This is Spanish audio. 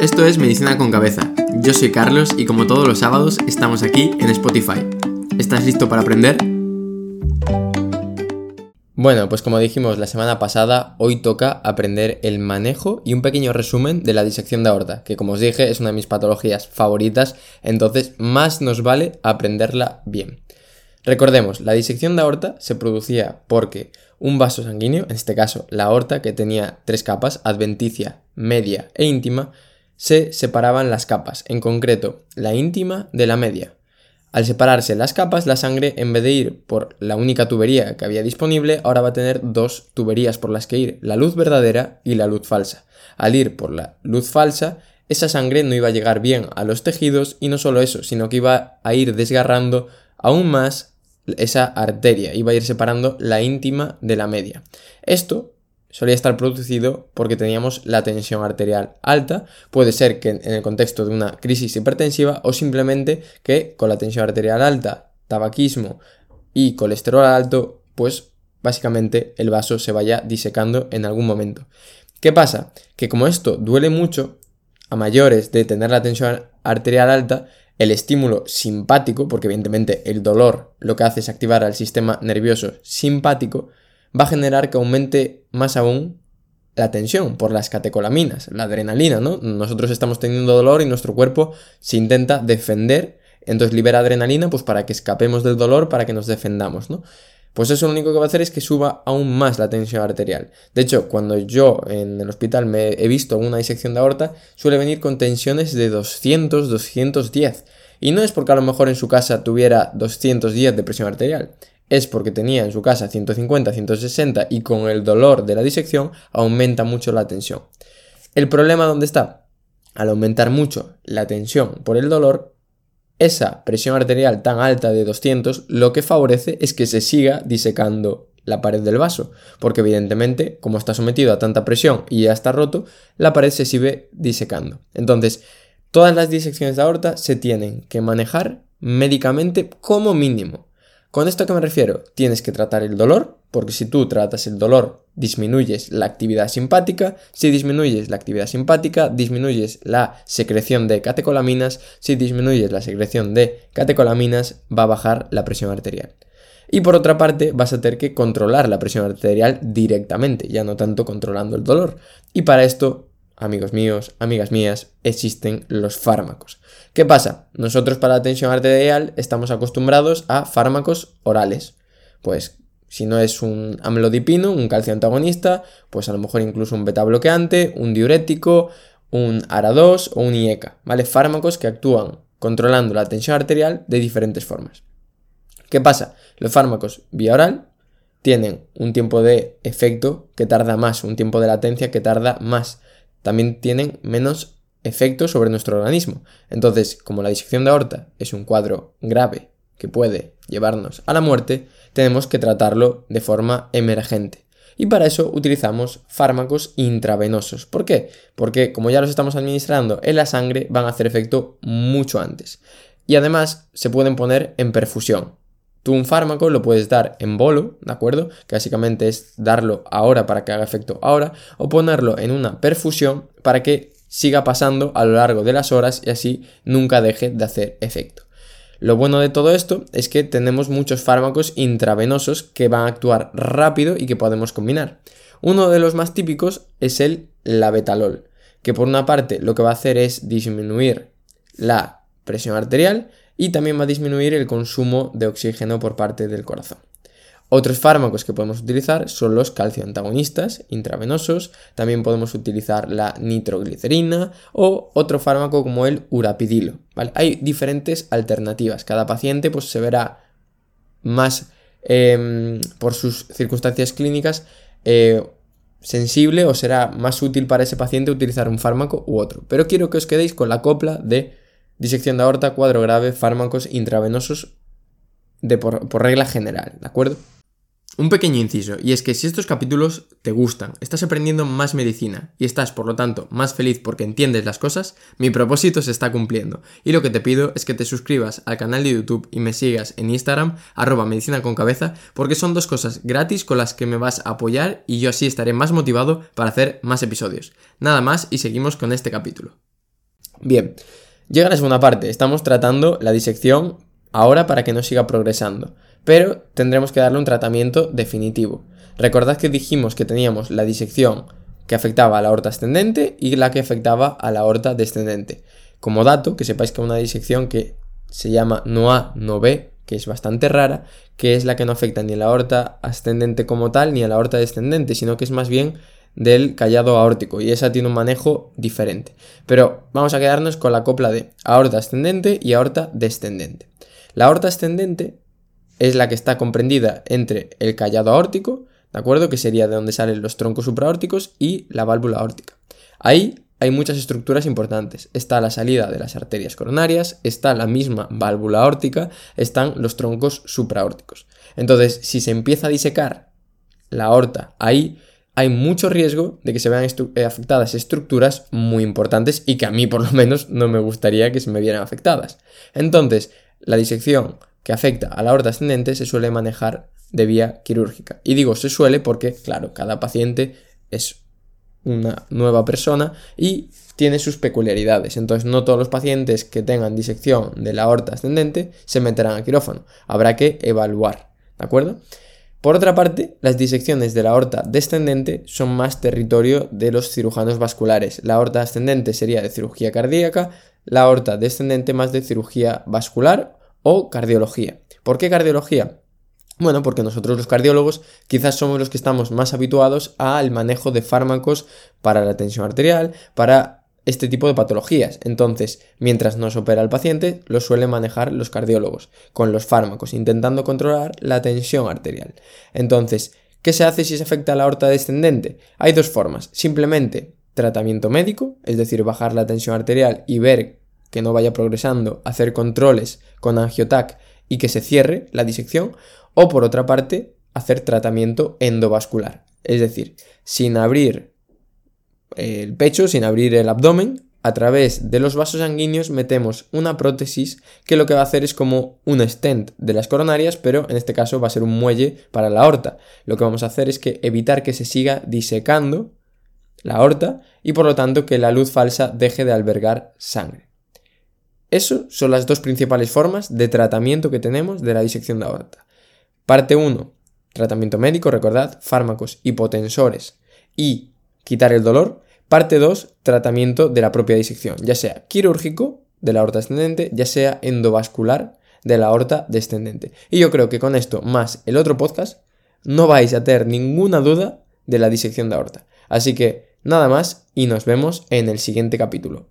Esto es Medicina con Cabeza. Yo soy Carlos y como todos los sábados estamos aquí en Spotify. ¿Estás listo para aprender? Bueno, pues como dijimos la semana pasada, hoy toca aprender el manejo y un pequeño resumen de la disección de aorta, que como os dije es una de mis patologías favoritas, entonces más nos vale aprenderla bien. Recordemos, la disección de aorta se producía porque un vaso sanguíneo, en este caso la aorta, que tenía tres capas, adventicia, media e íntima, se separaban las capas, en concreto la íntima de la media. Al separarse las capas, la sangre, en vez de ir por la única tubería que había disponible, ahora va a tener dos tuberías por las que ir, la luz verdadera y la luz falsa. Al ir por la luz falsa, esa sangre no iba a llegar bien a los tejidos y no solo eso, sino que iba a ir desgarrando aún más esa arteria, iba a ir separando la íntima de la media. Esto solía estar producido porque teníamos la tensión arterial alta, puede ser que en el contexto de una crisis hipertensiva o simplemente que con la tensión arterial alta, tabaquismo y colesterol alto, pues básicamente el vaso se vaya disecando en algún momento. ¿Qué pasa? Que como esto duele mucho, a mayores de tener la tensión arterial alta, el estímulo simpático, porque evidentemente el dolor lo que hace es activar al sistema nervioso simpático, va a generar que aumente más aún la tensión por las catecolaminas, la adrenalina, ¿no? Nosotros estamos teniendo dolor y nuestro cuerpo se intenta defender, entonces libera adrenalina pues para que escapemos del dolor, para que nos defendamos, ¿no? Pues eso lo único que va a hacer es que suba aún más la tensión arterial. De hecho, cuando yo en el hospital me he visto una disección de aorta, suele venir con tensiones de 200, 210. Y no es porque a lo mejor en su casa tuviera 210 de presión arterial, es porque tenía en su casa 150, 160 y con el dolor de la disección aumenta mucho la tensión. ¿El problema dónde está? Al aumentar mucho la tensión por el dolor, esa presión arterial tan alta de 200 lo que favorece es que se siga disecando la pared del vaso, porque evidentemente como está sometido a tanta presión y ya está roto, la pared se sigue disecando. Entonces, todas las disecciones de aorta se tienen que manejar médicamente como mínimo. ¿Con esto a qué me refiero? Tienes que tratar el dolor, porque si tú tratas el dolor, disminuyes la actividad simpática, si disminuyes la actividad simpática, disminuyes la secreción de catecolaminas, si disminuyes la secreción de catecolaminas, va a bajar la presión arterial. Y por otra parte, vas a tener que controlar la presión arterial directamente, ya no tanto controlando el dolor. Y para esto amigos míos, amigas mías, existen los fármacos. ¿Qué pasa? Nosotros para la tensión arterial estamos acostumbrados a fármacos orales. Pues si no es un amlodipino, un calcio antagonista, pues a lo mejor incluso un beta bloqueante, un diurético, un ARA2 o un IECA, ¿vale? Fármacos que actúan controlando la tensión arterial de diferentes formas. ¿Qué pasa? Los fármacos vía oral tienen un tiempo de efecto que tarda más, un tiempo de latencia que tarda más también tienen menos efectos sobre nuestro organismo. Entonces, como la disección de aorta es un cuadro grave que puede llevarnos a la muerte, tenemos que tratarlo de forma emergente. Y para eso utilizamos fármacos intravenosos. ¿Por qué? Porque como ya los estamos administrando en la sangre, van a hacer efecto mucho antes. Y además se pueden poner en perfusión. Tú un fármaco lo puedes dar en bolo, ¿de acuerdo? Que básicamente es darlo ahora para que haga efecto ahora, o ponerlo en una perfusión para que siga pasando a lo largo de las horas y así nunca deje de hacer efecto. Lo bueno de todo esto es que tenemos muchos fármacos intravenosos que van a actuar rápido y que podemos combinar. Uno de los más típicos es el labetalol, que por una parte lo que va a hacer es disminuir la presión arterial y también va a disminuir el consumo de oxígeno por parte del corazón. Otros fármacos que podemos utilizar son los calcioantagonistas intravenosos, también podemos utilizar la nitroglicerina o otro fármaco como el urapidilo. Hay diferentes alternativas, cada paciente pues, se verá más em, por sus circunstancias clínicas eh, sensible o será más útil para ese paciente utilizar un fármaco u otro. Pero quiero que os quedéis con la copla de disección de aorta, cuadro grave, fármacos intravenosos de por, regla general, ¿de acuerdo? Un pequeño inciso, y es que si estos capítulos te gustan, estás aprendiendo más medicina y estás por lo tanto más feliz porque entiendes las cosas, mi propósito se está cumpliendo. Y lo que te pido es que te suscribas al canal de YouTube y me sigas en Instagram, arroba medicina con cabeza, porque son dos cosas gratis con las que me vas a apoyar y yo así estaré más motivado para hacer más episodios. Nada más y seguimos con este capítulo. Bien, llega la segunda parte. Estamos tratando la disección ahora para que no siga progresando, pero tendremos que darle un tratamiento definitivo. Recordad que dijimos que teníamos la disección que afectaba a la aorta ascendente y la que afectaba a la aorta descendente. Como dato, que sepáis que una disección que se llama no A, no B, que es bastante rara, que es la que no afecta ni a la aorta ascendente como tal ni a la aorta descendente, sino que es más bien del callado aórtico y esa tiene un manejo diferente. Pero vamos a quedarnos con la copla de aorta ascendente y aorta descendente. La aorta ascendente es la que está comprendida entre el callado aórtico, ¿de acuerdo? Que sería de donde salen los troncos supraórticos y la válvula aórtica. Ahí hay muchas estructuras importantes. Está la salida de las arterias coronarias, está la misma válvula aórtica, están los troncos supraórticos. Entonces, si se empieza a disecar la aorta ahí, hay mucho riesgo de que se vean eh, afectadas estructuras muy importantes y que a mí por lo menos no me gustaría que se me vieran afectadas. Entonces, la disección que afecta a la aorta ascendente se suele manejar de vía quirúrgica. Y digo se suele porque, claro, cada paciente es una nueva persona y tiene sus peculiaridades. Entonces, no todos los pacientes que tengan disección de la aorta ascendente se meterán a quirófano. Habrá que evaluar, ¿de acuerdo? Por otra parte, las disecciones de la aorta descendente son más territorio de los cirujanos vasculares. La aorta ascendente sería de cirugía cardíaca, la aorta descendente más de cirugía vascular o cardiología. ¿Por qué cardiología? Bueno, porque nosotros los cardiólogos quizás somos los que estamos más habituados al manejo de fármacos para la tensión arterial, para este tipo de patologías. Entonces, mientras nos opera el paciente, lo suelen manejar los cardiólogos con los fármacos, intentando controlar la tensión arterial. Entonces, ¿qué se hace si se afecta a la aorta descendente? Hay dos formas. Simplemente tratamiento médico, es decir, bajar la tensión arterial y ver que no vaya progresando, hacer controles con angiotac y que se cierre la disección, o por otra parte, hacer tratamiento endovascular, es decir, sin abrir el pecho, sin abrir el abdomen, a través de los vasos sanguíneos metemos una prótesis que lo que va a hacer es como un stent de las coronarias, pero en este caso va a ser un muelle para la aorta. Lo que vamos a hacer es que evitar que se siga disecando la aorta y por lo tanto que la luz falsa deje de albergar sangre. Eso son las dos principales formas de tratamiento que tenemos de la disección de aorta. Parte 1, tratamiento médico, recordad, fármacos hipotensores y quitar el dolor. Parte 2, tratamiento de la propia disección, ya sea quirúrgico de la aorta ascendente, ya sea endovascular de la aorta descendente. Y yo creo que con esto, más el otro podcast, no vais a tener ninguna duda de la disección de aorta. Así que nada más y nos vemos en el siguiente capítulo.